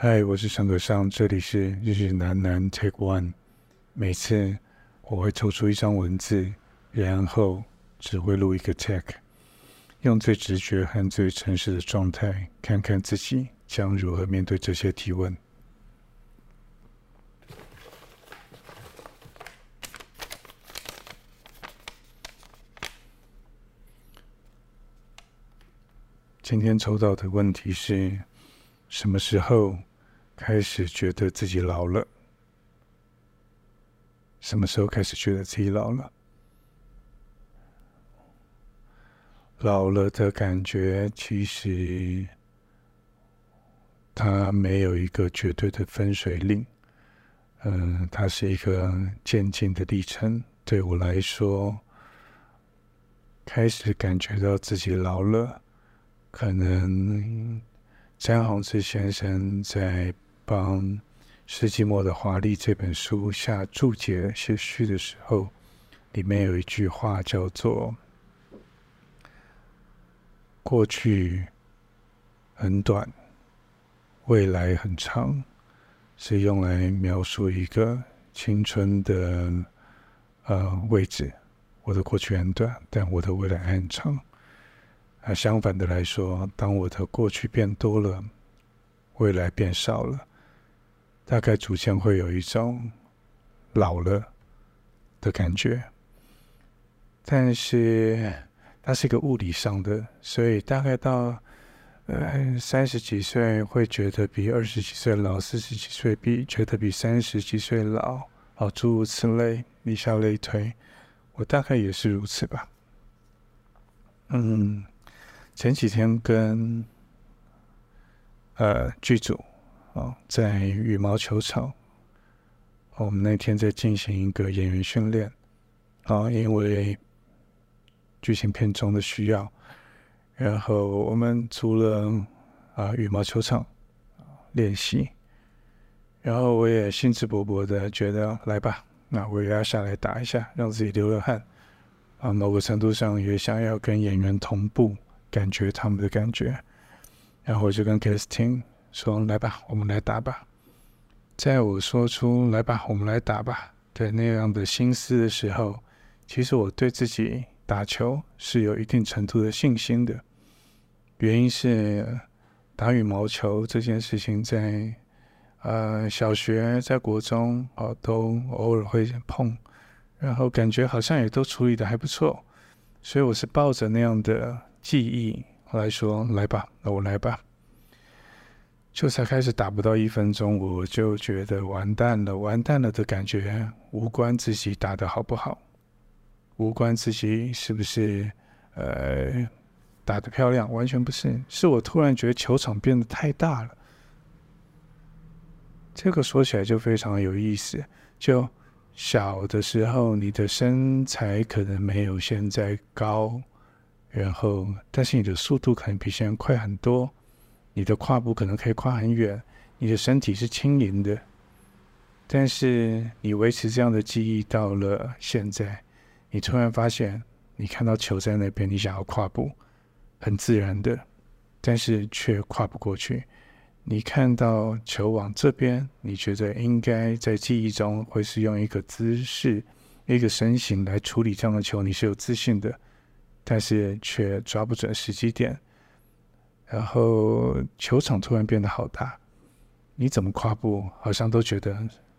嗨，我是陈可尚，这里是日日难难 Take One。每次我会抽出一张文字，然后只会录一个 Take，用最直觉和最诚实的状态，看看自己将如何面对这些提问。今天抽到的问题是：什么时候开始觉得自己老了？什么时候开始觉得自己老了？老了的感觉，其实它没有一个绝对的分水岭。嗯，它是一个渐进的历程。对我来说，开始感觉到自己老了，可能詹宏志先生在。帮《世纪末的华丽》这本书下注解写序的时候，里面有一句话叫做“过去很短，未来很长”，是用来描述一个青春的呃位置。我的过去很短，但我的未来很长。啊，相反的来说，当我的过去变多了，未来变少了。大概逐渐会有一种老了的感觉，但是它是一个物理上的，所以大概到呃三十几岁会觉得比二十几岁老，四十几岁比觉得比三十几岁老，哦，诸如此类，以下类推，我大概也是如此吧。嗯，前几天跟呃剧组。在羽毛球场，我们那天在进行一个演员训练，啊，因为剧情片中的需要，然后我们租了啊羽毛球场练习，然后我也兴致勃勃的觉得来吧，那我也要下来打一下，让自己流流汗，啊，某个程度上也想要跟演员同步，感觉他们的感觉，然后我就跟 casting。说来吧，我们来打吧。在我说出来吧，我们来打吧的那样的心思的时候，其实我对自己打球是有一定程度的信心的。原因是打羽毛球这件事情在呃小学、在国中哦都偶尔会碰，然后感觉好像也都处理的还不错，所以我是抱着那样的记忆来说来吧，那我来吧。就才开始打不到一分钟，我就觉得完蛋了，完蛋了的感觉，无关自己打得好不好，无关自己是不是呃打得漂亮，完全不是，是我突然觉得球场变得太大了。这个说起来就非常有意思，就小的时候你的身材可能没有现在高，然后但是你的速度可能比现在快很多。你的跨步可能可以跨很远，你的身体是轻盈的，但是你维持这样的记忆到了现在，你突然发现，你看到球在那边，你想要跨步，很自然的，但是却跨不过去。你看到球往这边，你觉得应该在记忆中会是用一个姿势、一个身形来处理这样的球，你是有自信的，但是却抓不准时机点。然后球场突然变得好大，你怎么跨步好像都觉得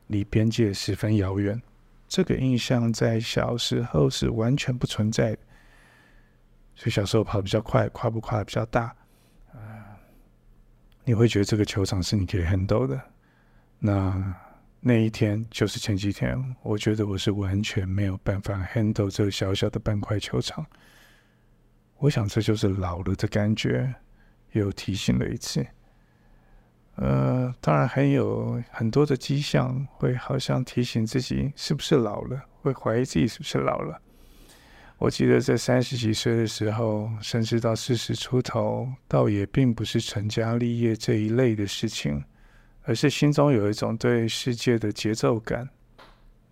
离边界十分遥远。这个印象在小时候是完全不存在的，所以小时候跑比较快，跨步跨得比较大，呃，你会觉得这个球场是你可以 handle 的。那那一天就是前几天，我觉得我是完全没有办法 handle 这个小小的半块球场。我想这就是老了的感觉。又提醒了一次，呃，当然还有很多的迹象，会好像提醒自己是不是老了，会怀疑自己是不是老了。我记得在三十几岁的时候，甚至到四十出头，倒也并不是成家立业这一类的事情，而是心中有一种对世界的节奏感。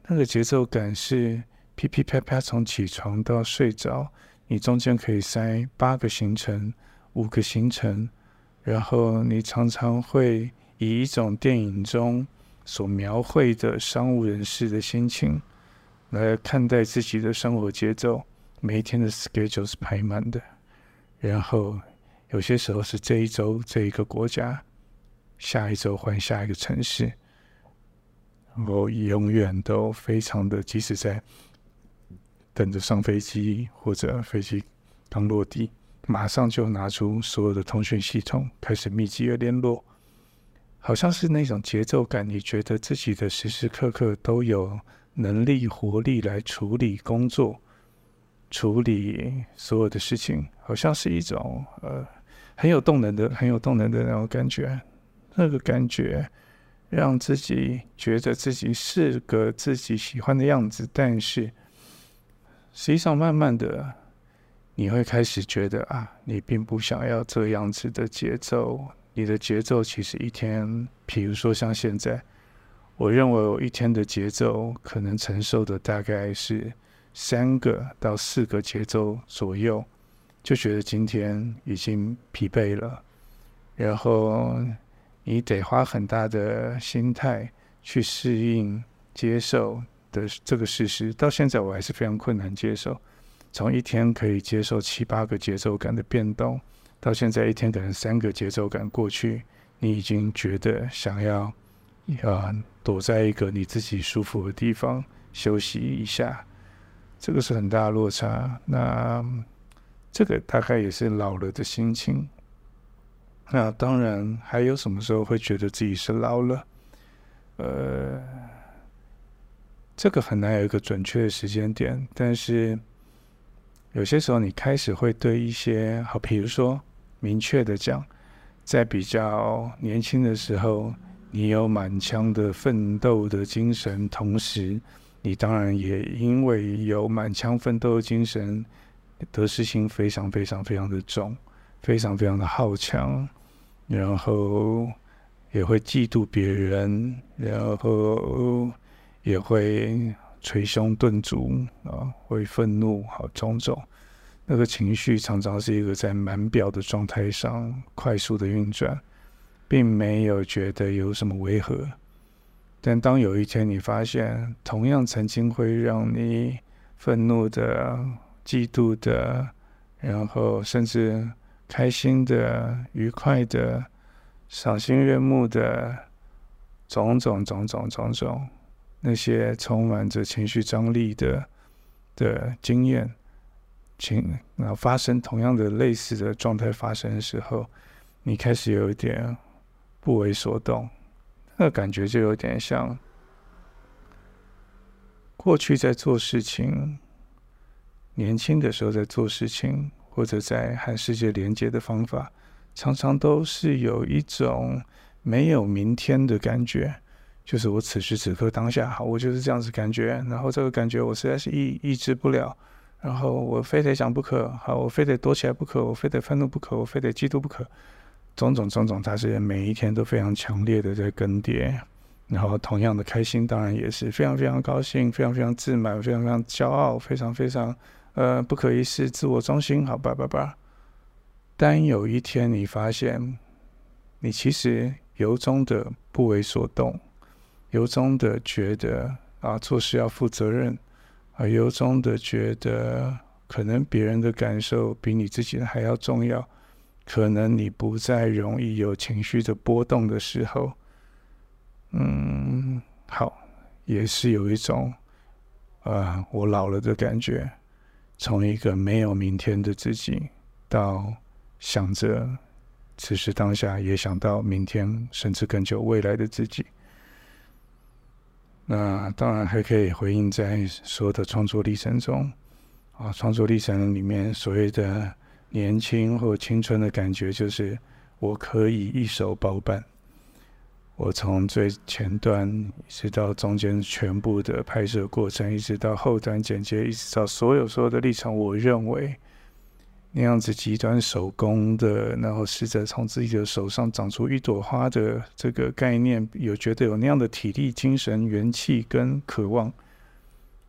那个节奏感是噼噼啪啪，从起床到睡着，你中间可以塞八个行程。五个行程，然后你常常会以一种电影中所描绘的商务人士的心情来看待自己的生活节奏，每一天的 schedule 是排满的，然后有些时候是这一周这一个国家，下一周换下一个城市，我永远都非常的，即使在等着上飞机或者飞机刚落地。马上就拿出所有的通讯系统，开始密集的联络，好像是那种节奏感。你觉得自己的时时刻刻都有能力、活力来处理工作、处理所有的事情，好像是一种呃很有动能的、很有动能的那种感觉。那个感觉让自己觉得自己是个自己喜欢的样子，但是实际上慢慢的。你会开始觉得啊，你并不想要这样子的节奏。你的节奏其实一天，比如说像现在，我认为我一天的节奏可能承受的大概是三个到四个节奏左右，就觉得今天已经疲惫了。然后你得花很大的心态去适应、接受的这个事实。到现在我还是非常困难接受。从一天可以接受七八个节奏感的变动，到现在一天可能三个节奏感过去，你已经觉得想要啊、躲在一个你自己舒服的地方休息一下，这个是很大的落差。那这个大概也是老了的心情。那当然还有什么时候会觉得自己是老了？呃，这个很难有一个准确的时间点，但是。有些时候，你开始会对一些好，比如说明确的讲，在比较年轻的时候，你有满腔的奋斗的精神，同时，你当然也因为有满腔奋斗的精神，得失心非常非常非常的重，非常非常的好强，然后也会嫉妒别人，然后也会。捶胸顿足啊，会愤怒，好种种，那个情绪常常是一个在满表的状态上快速的运转，并没有觉得有什么违和。但当有一天你发现，同样曾经会让你愤怒的、嫉妒的，然后甚至开心的、愉快的、赏心悦目的种种种种种种。那些充满着情绪张力的的经验，情然后发生同样的类似的状态发生的时候，你开始有一点不为所动，那感觉就有点像过去在做事情，年轻的时候在做事情，或者在和世界连接的方法，常常都是有一种没有明天的感觉。就是我此时此刻当下，好，我就是这样子感觉，然后这个感觉我实在是抑抑制不了，然后我非得想不可，好，我非得躲起来不可，我非得愤怒不可，我非得嫉妒不可，种种种种，它是每一天都非常强烈的在更迭，然后同样的开心，当然也是非常非常高兴，非常非常自满，非常非常骄傲，非常非常呃不可一世，自我中心，好吧吧吧。但有一天你发现，你其实由衷的不为所动。由衷的觉得啊，做事要负责任，啊，由衷的觉得可能别人的感受比你自己的还要重要，可能你不再容易有情绪的波动的时候，嗯，好，也是有一种啊，我老了的感觉，从一个没有明天的自己，到想着此时当下，也想到明天，甚至更久未来的自己。那当然还可以回应在所有的创作历程中，啊，创作历程里面所谓的年轻或青春的感觉，就是我可以一手包办，我从最前端一直到中间全部的拍摄过程，一直到后端剪接，一直到所有所有的历程，我认为。那样子极端手工的，然后试着从自己的手上长出一朵花的这个概念，有觉得有那样的体力、精神、元气跟渴望，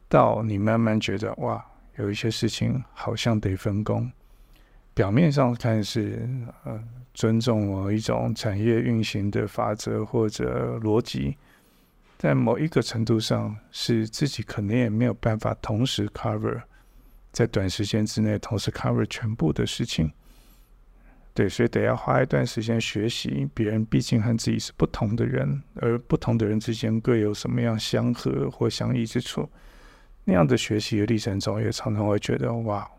到你慢慢觉得哇，有一些事情好像得分工，表面上看是呃尊重某一种产业运行的法则或者逻辑，在某一个程度上是自己可能也没有办法同时 cover，在短时间之内同时 cover 全部的事情。对，所以得要花一段时间学习。别人毕竟和自己是不同的人，而不同的人之间各有什么样相合或相异之处。那样的学习的历程中，也常常会觉得哇，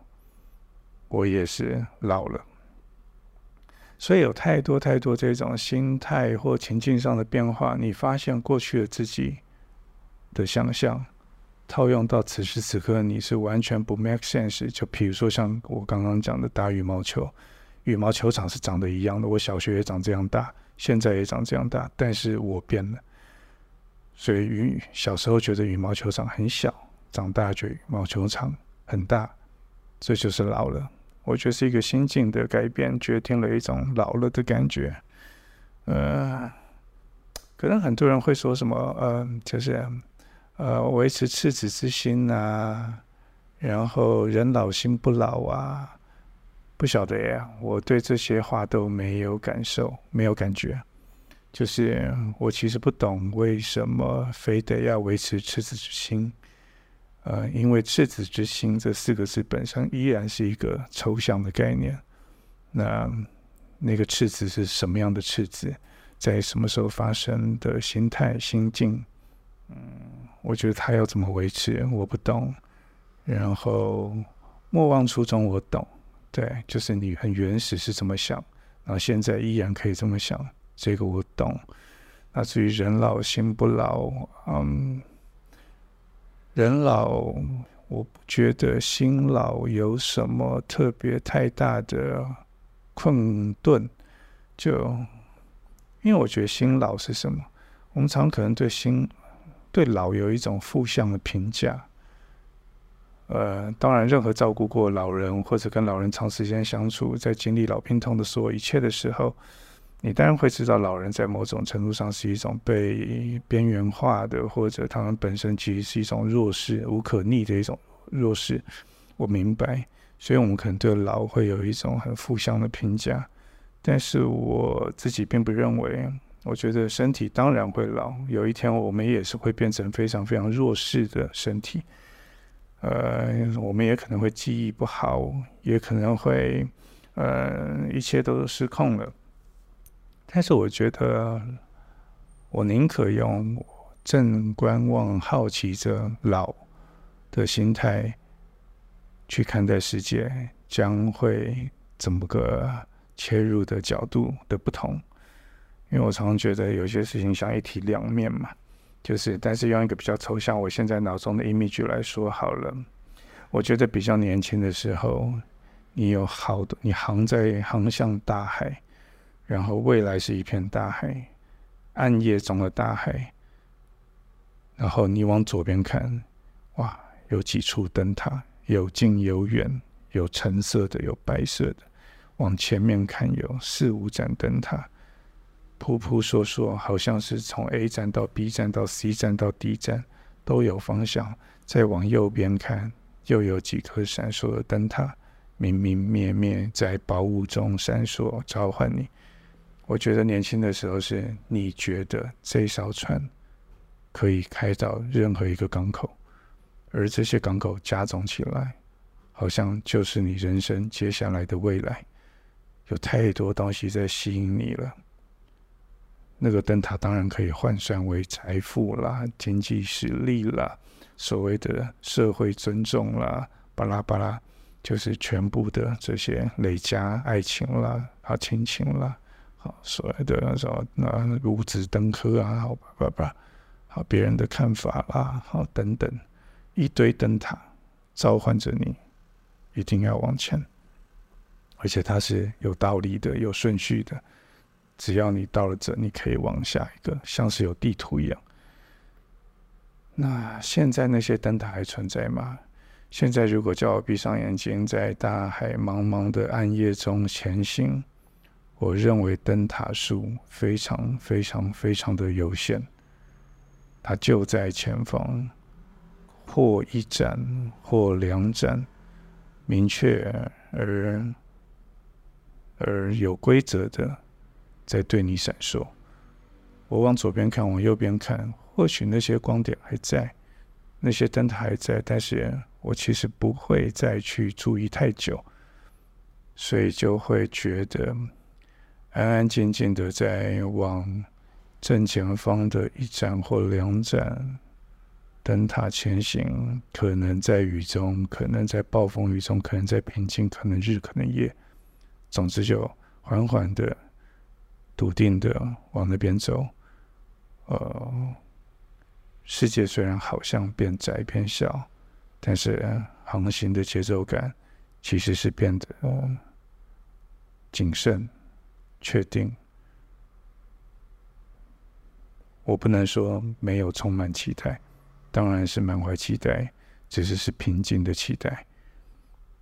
我也是老了。所以有太多太多这种心态或情境上的变化，你发现过去的自己的想象，套用到此时此刻，你是完全不 make sense。就比如说像我刚刚讲的打羽毛球。羽毛球场是长得一样的，我小学也长这样大，现在也长这样大，但是我变了。所以羽小时候觉得羽毛球场很小，长大觉得羽毛球场很大，这就是老了。我觉得是一个心境的改变，决定了一种老了的感觉。呃，可能很多人会说什么，呃，就是呃，维持赤子之心啊，然后人老心不老啊。不晓得呀，我对这些话都没有感受，没有感觉。就是我其实不懂为什么非得要维持赤子之心。呃，因为赤子之心这四个字本身依然是一个抽象的概念。那那个赤子是什么样的赤子？在什么时候发生的心态心境？嗯，我觉得他要怎么维持，我不懂。然后莫忘初衷，我懂。对，就是你很原始是这么想，然后现在依然可以这么想，这个我懂。那至于人老心不老，嗯，人老，我不觉得心老有什么特别太大的困顿，就因为我觉得心老是什么？我们常可能对心对老有一种负向的评价。呃，当然，任何照顾过老人或者跟老人长时间相处，在经历老病痛的所有一切的时候，你当然会知道，老人在某种程度上是一种被边缘化的，或者他们本身其实是一种弱势、无可逆的一种弱势。我明白，所以我们可能对老会有一种很负向的评价，但是我自己并不认为。我觉得身体当然会老，有一天我们也是会变成非常非常弱势的身体。呃，我们也可能会记忆不好，也可能会，呃，一切都失控了。但是我觉得，我宁可用正观望、好奇着老的心态去看待世界，将会怎么个切入的角度的不同。因为我常常觉得有些事情像一体两面嘛。就是，但是用一个比较抽象，我现在脑中的 image 来说好了。我觉得比较年轻的时候，你有好多，你航在航向大海，然后未来是一片大海，暗夜中的大海。然后你往左边看，哇，有几处灯塔，有近有远，有橙色的，有白色的。往前面看，有四五盏灯塔。扑扑朔朔，好像是从 A 站到 B 站到 C 站到 D 站都有方向。再往右边看，又有几颗闪烁的灯塔，明明灭灭在薄雾中闪烁，召唤你。我觉得年轻的时候是你觉得这艘船可以开到任何一个港口，而这些港口加总起来，好像就是你人生接下来的未来。有太多东西在吸引你了。那个灯塔当然可以换算为财富啦、经济实力啦、所谓的社会尊重啦、巴拉巴拉，就是全部的这些累加爱情啦、好亲情啦、好所谓的那种那五子登科啊、好巴拉巴，好别人的看法啦、好等等一堆灯塔召唤着你，一定要往前，而且它是有道理的、有顺序的。只要你到了这，你可以往下一个，像是有地图一样。那现在那些灯塔还存在吗？现在如果叫我闭上眼睛，在大海茫茫的暗夜中前行，我认为灯塔数非常非常非常的有限。它就在前方，或一盏，或两盏，明确而而有规则的在对你闪烁。我往左边看，往右边看，或许那些光点还在，那些灯塔还在，但是我其实不会再去注意太久，所以就会觉得安安静静的在往正前方的一盏或两盏灯塔前行，可能在雨中，可能在暴风雨中，可能在平静，可能日，可能夜，总之就缓缓的、笃定的往那边走。呃，世界虽然好像变窄变小，但是航行的节奏感其实是变得谨慎、确定。我不能说没有充满期待。当然是满怀期待，只是是平静的期待。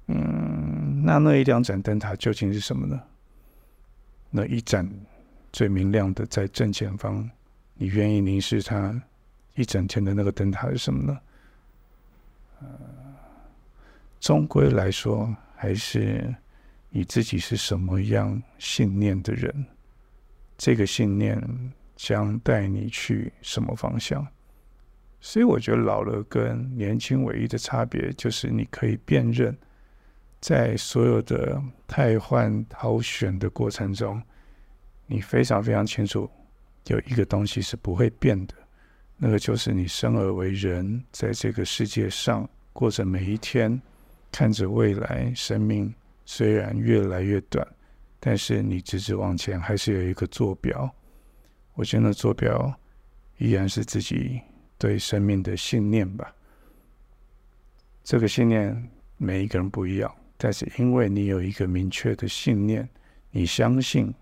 嗯，那那一两盏灯塔究竟是什么呢？那一盏最明亮的在正前方，你愿意凝视它一整天的那个灯塔是什么呢？呃，终归来说，还是你自己是什么样信念的人，这个信念将带你去什么方向。所以我觉得老了跟年轻唯一的差别，就是你可以辨认，在所有的汰换挑选的过程中，你非常非常清楚，有一个东西是不会变的，那个就是你生而为人，在这个世界上过着每一天，看着未来，生命虽然越来越短，但是你直直往前，还是有一个坐标。我觉得坐标依然是自己。对生命的信念吧，这个信念每一个人不一样，但是因为你有一个明确的信念，你相信，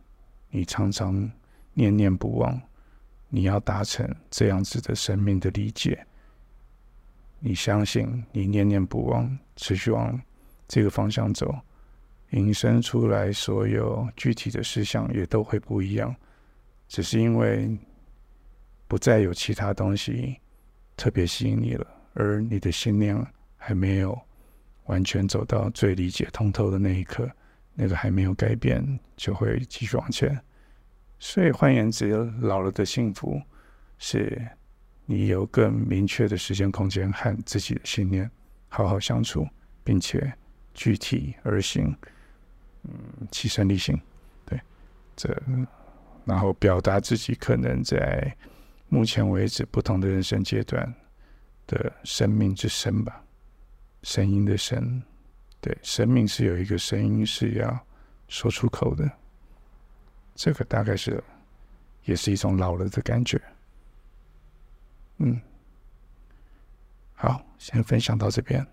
你常常念念不忘，你要达成这样子的生命的理解，你相信，你念念不忘，持续往这个方向走，引申出来所有具体的事项也都会不一样，只是因为不再有其他东西。特别吸引你了，而你的信念还没有完全走到最理解通透的那一刻，那个还没有改变，就会继续往前。所以换言之，老了的幸福是你有更明确的时间空间和自己的信念好好相处，并且具体而行，嗯，起身力行，对，这然后表达自己可能在。目前为止，不同的人生阶段的生命之声吧，声音的声，对，生命是有一个声音是要说出口的，这个大概是也是一种老了的感觉。嗯，好，先分享到这边。